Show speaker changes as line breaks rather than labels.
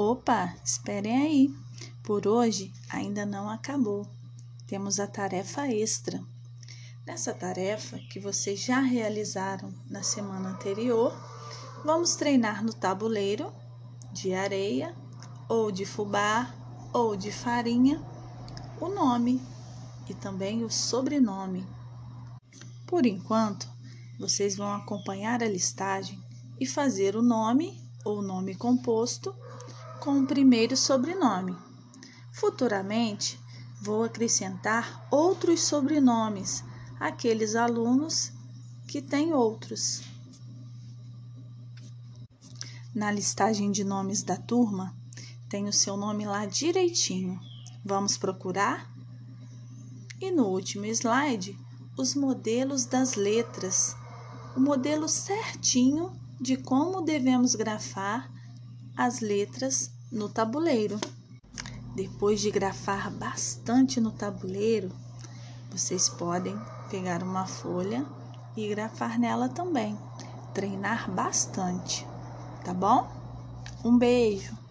Opa, esperem aí. Por hoje ainda não acabou. Temos a tarefa extra. Nessa tarefa que vocês já realizaram na semana anterior, vamos treinar no tabuleiro de areia ou de fubá ou de farinha o nome e também o sobrenome. Por enquanto, vocês vão acompanhar a listagem e fazer o nome ou nome composto com o primeiro sobrenome. Futuramente, vou acrescentar outros sobrenomes àqueles alunos que têm outros. Na listagem de nomes da turma, tem o seu nome lá direitinho. Vamos procurar? E no último slide, os modelos das letras, o modelo certinho de como devemos grafar as letras no tabuleiro. Depois de grafar bastante no tabuleiro, vocês podem pegar uma folha e grafar nela também. Treinar bastante, tá bom? Um beijo!